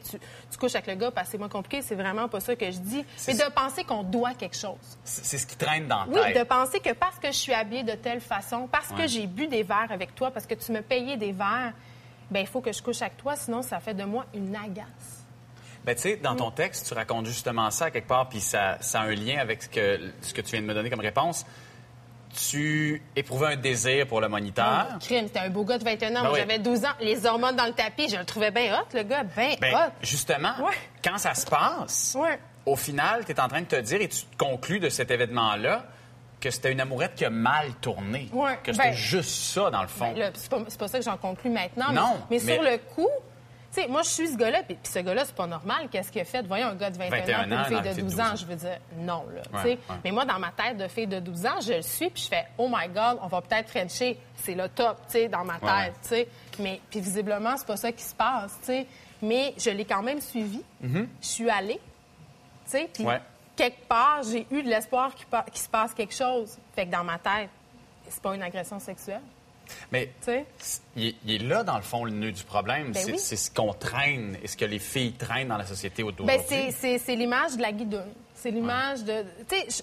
couches avec le gars parce que c'est moins compliqué. C'est vraiment pas ça que je dis. C'est Mais de penser qu'on doit quelque chose. C'est ce qui traîne dans la Oui, tête. de penser que parce que je suis habillée de telle façon, parce Ouais. que j'ai bu des verres avec toi, parce que tu me payais des verres, ben il faut que je couche avec toi, sinon ça fait de moi une agace. Ben, tu sais, dans ton texte, tu racontes justement ça à quelque part, puis ça, ça a un lien avec ce que, ce que tu viens de me donner comme réponse. Tu éprouvais un désir pour le moniteur? Oh, crime, c'était un beau gars de 21 ans. Ben oui. j'avais 12 ans. Les hormones dans le tapis, je le trouvais bien hot, le gars, bien Ben, hot. justement, quand ça se passe, Ouais. au final, tu es en train de te dire et tu te conclus de cet événement-là que c'était une amourette qui a mal tourné. Ouais, Que c'était ben- juste ça, dans le fond. Ben c'est pas, pas ça que j'en conclus maintenant. Non, mais, mais mais- sur le coup, tu sais, moi, je suis ce gars-là, puis puis ce gars-là, c'est pas normal. Qu'est-ce qu'il a fait? Voyons un gars de 21, 21 ans, une fille le de fille de 12 12 ans, je veux dire, non, là. Ouais, ouais. Mais moi, dans ma tête de fille de 12 ans, je le suis, puis je fais, oh my God, on va peut-être Frencher. C'est le top, tu sais, dans ma tête, tu sais. Mais, puis visiblement, c'est pas ça qui se passe, tu sais. Mais je l'ai quand même suivi. Mhm. Je suis allée, tu sais, puis quelque part, j'ai eu de l'espoir qu'il se passe quelque chose. Fait que dans ma tête, c'est pas une agression sexuelle. Mais il, est- il est là, dans le fond, le nœud du problème. Ben c'est oui. ce qu'on traîne et ce que les filles traînent dans la société autour Ben, c'est- l'image de la guidoune. C'est l'image de. Je,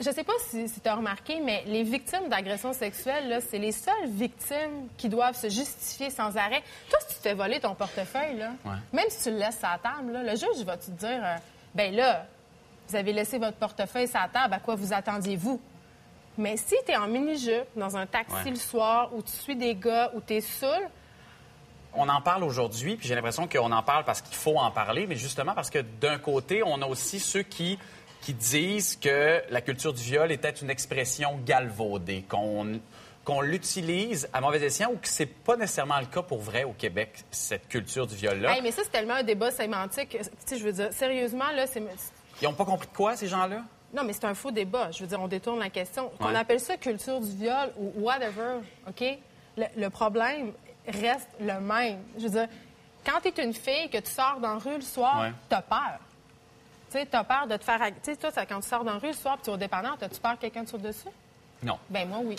je sais pas si, tu as remarqué, mais les victimes d'agressions sexuelles, c'est les seules victimes qui doivent se justifier sans arrêt. Toi, si tu te fais voler ton portefeuille, là, Ouais. même si tu le laisses à la table, là, le juge va te dire euh, ben là, vous avez laissé votre portefeuille sur la table, à quoi vous attendiez-vous? Mais si tu es en mini-jupe, dans un taxi Ouais. le soir, où tu suis des gars, où tu es saoul, On en parle aujourd'hui, puis j'ai l'impression qu'on en parle parce qu'il faut en parler, mais justement parce que d'un côté, on a aussi ceux qui, qui disent que la culture du viol était une expression galvaudée, qu'on qu'on l'utilise à mauvais escient ou que c'est pas nécessairement le cas pour vrai au Québec, cette culture du viol-là. Hey, mais ça, c'est tellement un débat sémantique. Tu sais, je veux dire, sérieusement, là, c'est... Ils ont pas compris de quoi, ces gens-là? Non, mais c'est un faux débat. Je veux dire, on détourne la question. Qu'on Ouais. appelle ça culture du viol ou whatever, OK? Le, le problème reste le même. Je veux dire, quand tu es une fille, que tu sors dans la rue le soir, Ouais. t'as peur. Tu sais, t'as peur de te faire... Tu sais, toi, ça, quand tu sors dans la rue le soir puis tu es au dépanneur, t'as-tu peur que quelqu'un te saute dessus? Non. Ben moi, oui.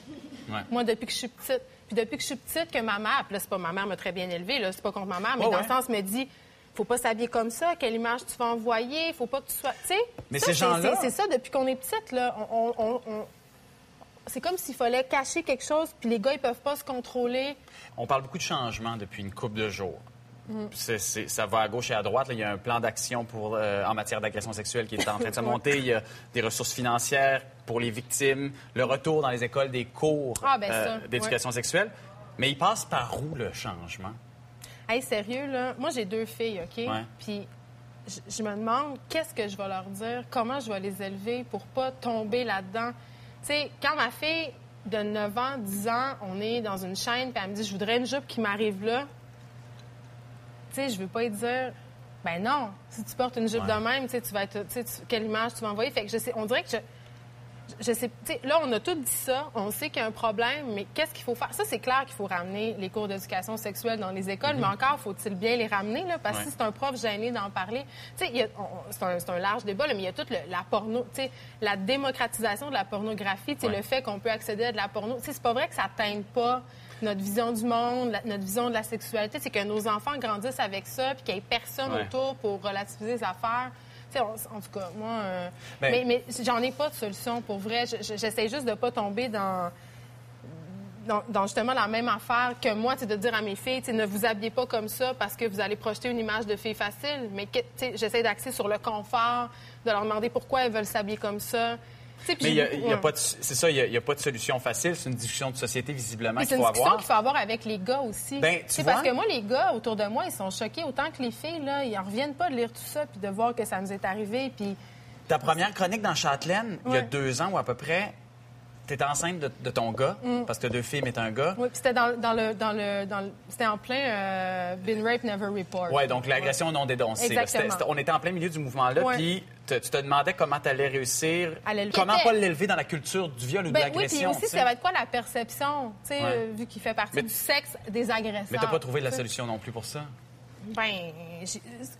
Ouais. Moi, depuis que je suis petite. Puis depuis que je suis petite, que ma mère, puis là, c'est pas ma mère m'a très bien élevée, là, c'est pas contre ma mère, mais Ouais, dans le sens, me dit, faut pas s'habiller comme ça, quelle image tu vas envoyer, faut pas que tu sois. Tu sais? Mais ça, ces c'est- gens-là- C'est ça depuis qu'on est petite, là. On- on- on- on- C'est comme s'il fallait cacher quelque chose, puis les gars, ils peuvent pas se contrôler. On parle beaucoup de changement depuis une couple de jours. Mm. Ça va à gauche et à droite. là. Il y a un plan d'action pour, euh, en matière d'agression sexuelle qui est en train de se *laughs* monter. Il y a des ressources financières pour les victimes, le retour dans les écoles des cours euh, Ah, ben ça, d'éducation sexuelle. Mais il passe par où le changement? Hey, sérieux, là, moi, j'ai deux filles, OK? Ouais. Puis je, me demande qu'est-ce que je vais leur dire, comment je vais les élever pour pas tomber là-dedans? Tu sais, quand ma fille de 9 ans, 10 ans, on est dans une chaîne, puis elle me dit, je voudrais une jupe qui m'arrive là, tu sais, je veux pas lui dire, ben non, si tu portes une jupe Ouais. de même, tu sais, tu vas être, tu sais, tu- quelle image tu vas envoyer? Fait que je sais, on dirait que je, je sais, là, on a tout dit ça, on sait qu'il y a un problème, mais qu'est-ce qu'il faut faire? Ça, c'est clair qu'il faut ramener les cours d'éducation sexuelle dans les écoles, mais encore, faut-il bien les ramener, là, parce que Ouais. si c'est un prof gêné d'en parler, c'est un, large débat, là, mais il y a toute le- la porno, la démocratisation de la pornographie, Ouais. le fait qu'on peut accéder à de la porno, c'est pas vrai que ça teinte pas notre vision du monde, la- notre vision de la sexualité, c'est que nos enfants grandissent avec ça, puis qu'il n'y ait personne Ouais. autour pour relativiser les affaires. En tout cas, moi, euh, Ben- mais, mais j'en ai pas de solution pour vrai. Je- je- J'essaie juste de pas tomber dans, dans, dans justement la même affaire que moi, c'est de dire à mes filles, ne vous habillez pas comme ça parce que vous allez projeter une image de fille facile. Mais j'essaie d'axer sur le confort, de leur demander pourquoi elles veulent s'habiller comme ça. Mais il y a- y pas c'est ça, il n'y a, pas de solution facile. C'est une discussion de société, visiblement, qu'il c'est une faut discussion avoir. qu'il faut avoir avec les gars aussi. Ben, tu C'est vois- parce que moi, les gars autour de moi, ils sont choqués autant que les filles. Là, ils en reviennent pas de lire tout ça puis de voir que ça nous est arrivé. Puis Ta première chronique dans Châtelaine, il y a deux ans ou à peu près, tu étais enceinte de, de ton gars, Mm. parce que deux filles, mais t'es un gars. oui, puis c'était dans, dans le dans le dans le- c'était en plein euh, Been Rape Never Report. Oui, donc l'agression non dénoncée. là. Exactement. On était en plein milieu du mouvement-là, puis tu te demandais comment tu allais réussir, À l'élever. comment pas l'élever dans la culture du viol ou de Ben oui, puis l'agression. aussi, ça va être quoi la perception, tu sais, Ouais. euh, vu qu'il fait partie Mais- du sexe des agresseurs. Mais t'as pas trouvé la solution non plus pour ça? Ben,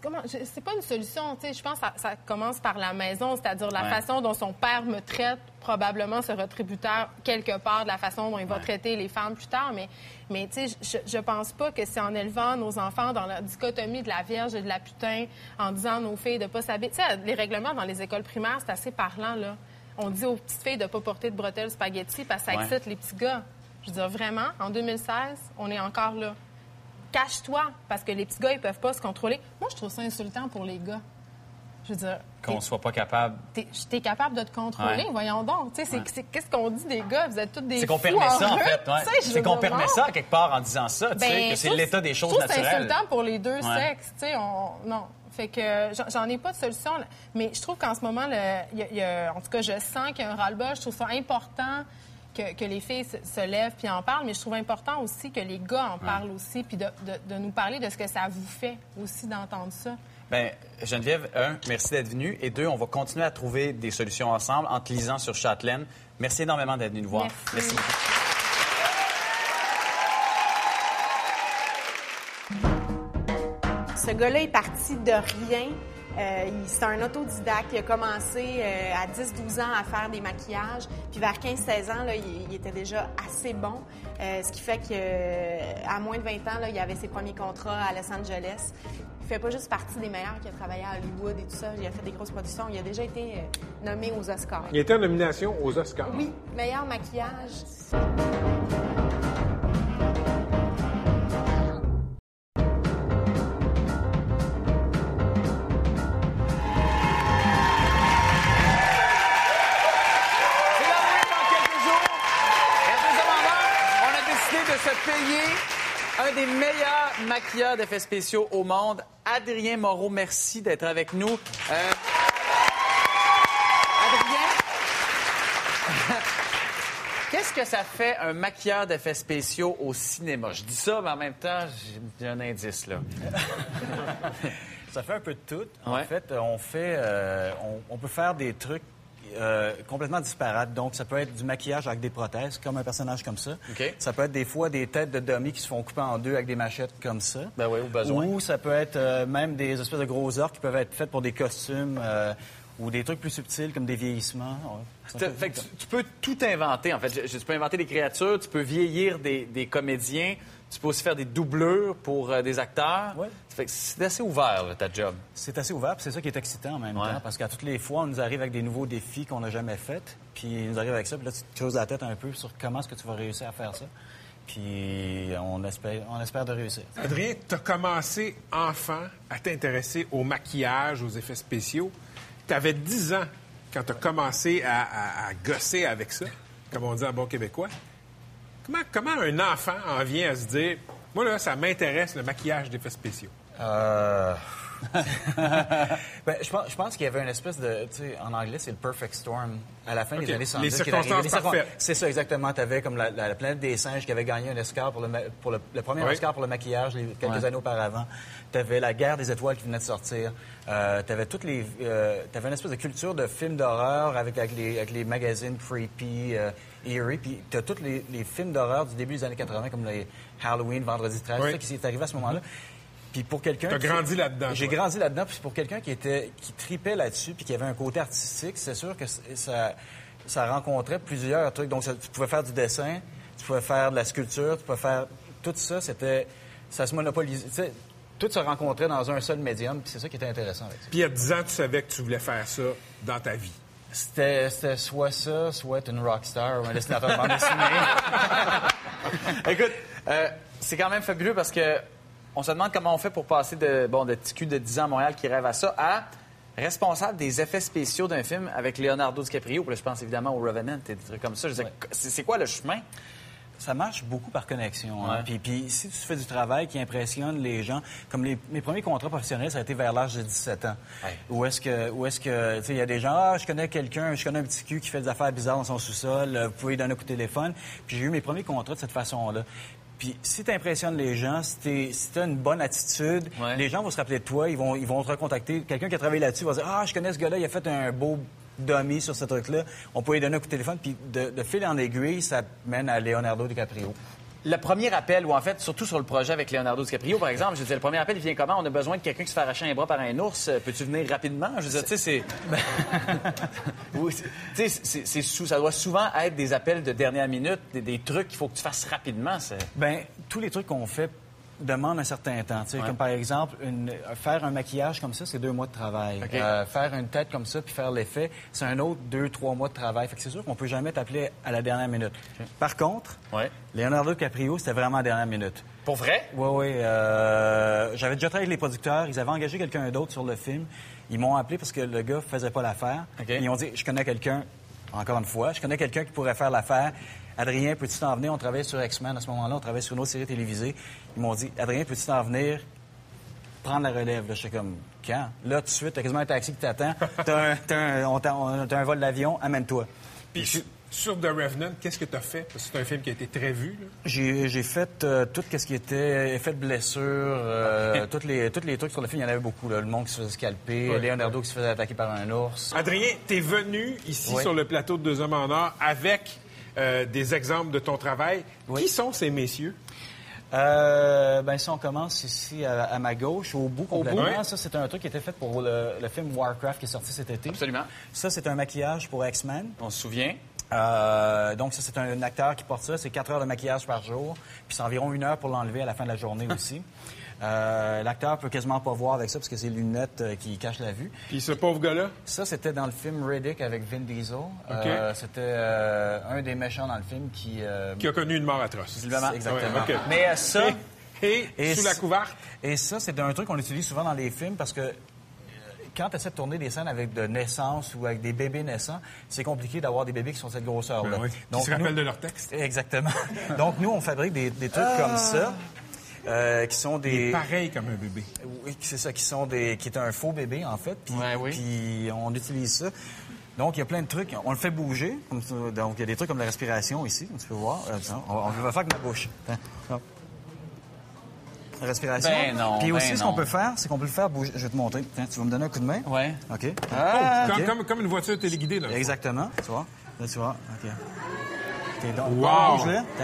comment- c'est pas une solution, tu sais. Je pense que ça, ça commence par la maison, c'est-à-dire la Ouais. façon dont son père me traite probablement sera tributaire quelque part de la façon dont il va Ouais. traiter les femmes plus tard. Mais, mais tu sais, je, je pense pas que c'est en élevant nos enfants dans la dichotomie de la vierge et de la putain, en disant à nos filles de pas s'habiller. Tu sais, les règlements dans les écoles primaires, c'est assez parlant, là. On dit aux petites filles de pas porter de bretelles spaghetti parce que ça Ouais. excite les petits gars. Je veux dire, vraiment, en 2016, on est encore là cache-toi, parce que les petits gars, ils peuvent pas se contrôler. Moi, je trouve ça insultant pour les gars. Je veux dire, Qu'on soit pas capable. t'es t'es capable de te contrôler, Ouais. voyons donc. Tu sais, c'est- Ouais. c'est- qu'est-ce qu'on dit des gars? Vous êtes tous des C'est qu'on permet ça, en fait. ouais. C'est qu'on permet ça, quelque part, en disant ça, Ben, que je c'est trouve- l'état des choses que C'est naturelles. insultant pour les deux sexes. Tu sais, on... Non. Fait que j'en- j'en ai pas de solution. là. Mais je trouve qu'en ce moment, le- il y a- il y a- en tout cas, je sens qu'il y a un ras-le-bas. Je trouve ça important que, que les filles se, lèvent puis en parlent. Mais je trouve important aussi que les gars en parlent aussi puis de, de- de nous parler de ce que ça vous fait aussi d'entendre ça. Ben, Geneviève, un, merci d'être venue. Et deux, on va continuer à trouver des solutions ensemble en te lisant sur Châtelaine. Merci énormément d'être venu nous voir. Merci. beaucoup. Ce gars-là est parti de rien. Euh, c'est un autodidacte. Il a commencé euh, à 10-12 ans à faire des maquillages. Puis vers 15-16 ans, là, il, il était déjà assez bon. Euh, ce qui fait qu'à moins de 20 ans, là, il avait ses premiers contrats à Los Angeles. Il fait pas juste partie des meilleurs qui a travaillé à Hollywood et tout ça. Il a fait des grosses productions. Il a déjà été nommé aux Oscars. Il était en nomination aux Oscars. Oui, meilleur maquillage. un des meilleurs maquilleurs d'effets spéciaux au monde. Adrien Moreau, merci d'être avec nous. Euh, Adrien? *laughs* Qu'est-ce que ça fait un maquilleur d'effets spéciaux au cinéma? Je dis ça, mais en même temps, j'ai un indice, là. *laughs* ça fait un peu de tout. En fait, on fait... Euh, on peut faire des trucs euh, complètement disparates. Donc, ça peut être du maquillage avec des prothèses, comme un personnage comme ça. Ça peut être des fois des têtes de dummies qui se font couper en deux avec des machettes comme ça. Ben oui, au besoin. Ou ça peut être euh, même des espèces de gros orques qui peuvent être faits pour des costumes euh, ou des trucs plus subtils comme des vieillissements. Fait- fait que tu, tu peux tout inventer, en fait. Je- je- Tu peux inventer des créatures, tu peux vieillir des, des comédiens, tu peux aussi faire des doublures pour euh, des acteurs. Ouais. Ça fait que c'est assez ouvert, là, ta job. C'est assez ouvert, puis c'est ça qui est excitant en même Ouais. temps, parce qu'à toutes les fois, on nous arrive avec des nouveaux défis qu'on n'a jamais faits, puis ils nous arrive avec ça, puis là, tu te creuses la tête un peu sur comment est-ce que tu vas réussir à faire ça. Puis on espère, on espère de réussir. Adrien, tu as commencé enfant à t'intéresser au maquillage, aux effets spéciaux. Tu avais 10 ans quand tu as commencé à, à- à gosser avec ça, comme on dit en bon québécois. Comment, comment un enfant en vient à se dire Moi, là, ça m'intéresse le maquillage d'effets spéciaux? Euh... *laughs* ben, je pense, je pense qu'il y avait une espèce de, tu sais, en anglais, c'est le perfect storm. À la fin des années 70. Les circonstances parfaites. C'est ça, exactement. Tu avais comme la, la- la planète des singes qui avait gagné un Oscar pour le, ma- pour le, le premier Oui. Oscar pour le maquillage les- quelques Ouais. années auparavant. Tu avais la guerre des étoiles qui venait de sortir. Euh, tu avais toutes les, euh, une espèce de culture de films d'horreur avec, avec, les, avec les magazines creepy, euh, eerie. Puis tu as tous les, les films d'horreur du début des années 80 comme les Halloween, Vendredi 13, Oui. tout ça qui s'est arrivé à ce moment-là. Puis pour quelqu'un T'as grandi là-dedans, J'ai grandi là-dedans. Puis pour quelqu'un qui était qui tripait là-dessus, puis qui avait un côté artistique, c'est sûr que ça ça rencontrait plusieurs trucs. Donc ça- tu pouvais faire du dessin, tu pouvais faire de la sculpture, tu pouvais faire tout ça. C'était ça se monopolisait. tu sais, Tout se rencontrait dans un seul médium. Puis c'est ça qui était intéressant avec ça. Puis il y a 10 ans, tu savais que tu voulais faire ça dans ta vie. C'était c'était soit ça, soit être une rockstar ou un dessinateur de bande dessinée. *laughs* *laughs* Écoute, euh, c'est quand même fabuleux parce que on se demande comment on fait pour passer de, bon, de petit cul de 10 ans à Montréal qui rêve à ça à responsable des effets spéciaux d'un film avec Leonardo DiCaprio. Puis là, je pense évidemment au Revenant et des trucs comme ça. Je c'est quoi le chemin? Ça marche beaucoup par connexion. hein. Ouais. Puis, puis si tu fais du travail qui impressionne les gens, comme les, mes premiers contrats professionnels, ça a été vers l'âge de 17 ans. Ouais. Où est-ce que, où est-ce que, tu sais, il y a des gens, ah, je connais quelqu'un, je connais un petit cul qui fait des affaires bizarres dans son sous-sol, euh, vous pouvez lui donner un coup de téléphone. Puis j'ai eu mes premiers contrats de cette façon-là. Puis si tu impressionnes les gens, si tu si as une bonne attitude, Ouais. les gens vont se rappeler de toi, ils vont, ils vont te recontacter. Quelqu'un qui a travaillé là-dessus va dire Ah, je connais ce gars-là, il a fait un beau dummy sur ce truc-là. On peut lui donner un coup de téléphone. Puis de, de fil en aiguille, ça mène à Leonardo DiCaprio. Le premier appel, ou en fait, surtout sur le projet avec Leonardo DiCaprio, par exemple, je disais, le premier appel, il vient comment? On a besoin de quelqu'un qui se fait arracher un bras par un ours. Euh, Peux-tu venir rapidement? Je dire, tu sais, c'est... *laughs* Tu sais, c'est- ça doit souvent être des appels de dernière minute, des, des trucs qu'il faut que tu fasses rapidement. Ben, tous les trucs qu'on fait demandent un certain temps. tu sais, Ouais. Comme par exemple, une- faire un maquillage comme ça, c'est deux mois de travail. Euh, faire une tête comme ça puis faire l'effet, c'est un autre deux, trois mois de travail. Fait que c'est sûr qu'on peut jamais t'appeler à la dernière minute. Par contre, Ouais. Leonardo DiCaprio, c'était vraiment à la dernière minute. Pour vrai? Oui, oui. euh, J'avais déjà travaillé avec les producteurs. Ils avaient engagé quelqu'un d'autre sur le film. Ils m'ont appelé parce que le gars faisait pas l'affaire. Ils ont dit, je connais quelqu'un, encore une fois, je connais quelqu'un qui pourrait faire l'affaire. Adrien, peux-tu t'en venir? On travaillait sur X-Men à ce moment-là. On travaillait sur une autre série télévisée. Ils m'ont dit, Adrien, peux-tu t'en venir? Prendre la relève? Là, j'étais comme, quand? Là, tout de suite, t'as quasiment un taxi qui t'attend. *laughs* T'as un, t'as un- on t'a- on- t'as un vol d'avion, amène-toi. Puis sur- sur The Revenant, qu'est-ce que tu as fait? Parce que c'est un film qui a été très vu. J'ai fait euh, tout ce qui était effet de blessure, euh, *laughs* tous les, tous les trucs sur le film, il y en avait beaucoup. là. Le monde qui se faisait scalper. Leonardo qui se faisait attaquer par un ours. Adrien, tu es venu ici Oui. sur le plateau de Deux Hommes en Or avec euh, des exemples de ton travail. Oui. Qui sont ces messieurs? Euh, ben, si on commence ici à, à ma gauche, au bout complètement, bout? ça c'est un truc qui était fait pour le, le film Warcraft qui est sorti cet été. Absolument. Ça c'est un maquillage pour X-Men. On se souvient. Euh, donc ça c'est un, acteur qui porte ça, c'est 4 heures de maquillage par jour, puis c'est environ une heure pour l'enlever à la fin de la journée *laughs* aussi. Euh, L'acteur peut quasiment pas voir avec ça parce que c'est les lunettes euh, qui cachent la vue. Puis ce pauvre gars-là? Ça, c'était dans le film Riddick avec Vin Diesel. Euh, c'était euh, un des méchants dans le film qui... Qui a connu une mort atroce. Exactement. Ouais. Mais ça... Et, Et sous la couverte? Et ça, c'est un truc qu'on utilise souvent dans les films parce que quand tu essaies de tourner des scènes avec de naissance ou avec des bébés naissants, c'est compliqué d'avoir des bébés qui sont de cette grosseur-là. Ben oui. Qui se rappellent de leur texte. Exactement. *laughs* Donc, nous, on fabrique des, des trucs comme ça. Euh, qui sont Il est des pareil comme un bébé. oui c'est ça qui sont des qui est un faux bébé en fait puis Ouais, oui. puis on utilise ça Donc, il y a plein de trucs. On le fait bouger. comme ça. Donc, il y a des trucs comme la respiration ici, comme tu peux voir. Euh, on, va faire avec ma bouche. La respiration. Ben non, Puis aussi, ben ce qu'on peut faire, c'est qu'on peut le faire bouger. Je vais te montrer. Tiens, tu vas me donner un coup de main? Ouais. OK. Oh, comme, OK. comme- comme une voiture téléguidée, là. Exactement. Tu vois? Là, tu vois? OK. Donc, Wow.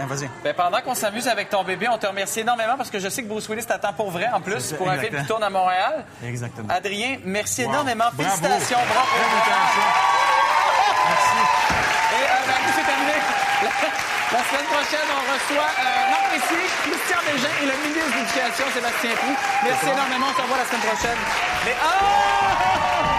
vas-y. Ben, pendant qu'on s'amuse avec ton bébé, on te remercie énormément parce que je sais que Bruce Willis t'attend pour vrai, en plus, pour un film qui tourne à Montréal. Exactement. Adrien, merci Wow. énormément. Bravo. Félicitations. Bravo. Intéressant. Et euh, ben, c'est terminé. La, *laughs* la semaine prochaine, on reçoit euh, non ici, Christian Bégin et le ministre de l'Éducation, Sébastien Prou. Merci énormément. On se revoit la semaine prochaine. Mais ah!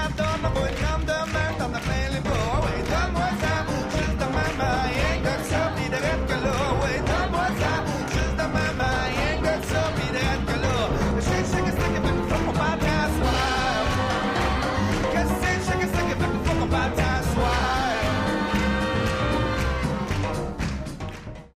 have done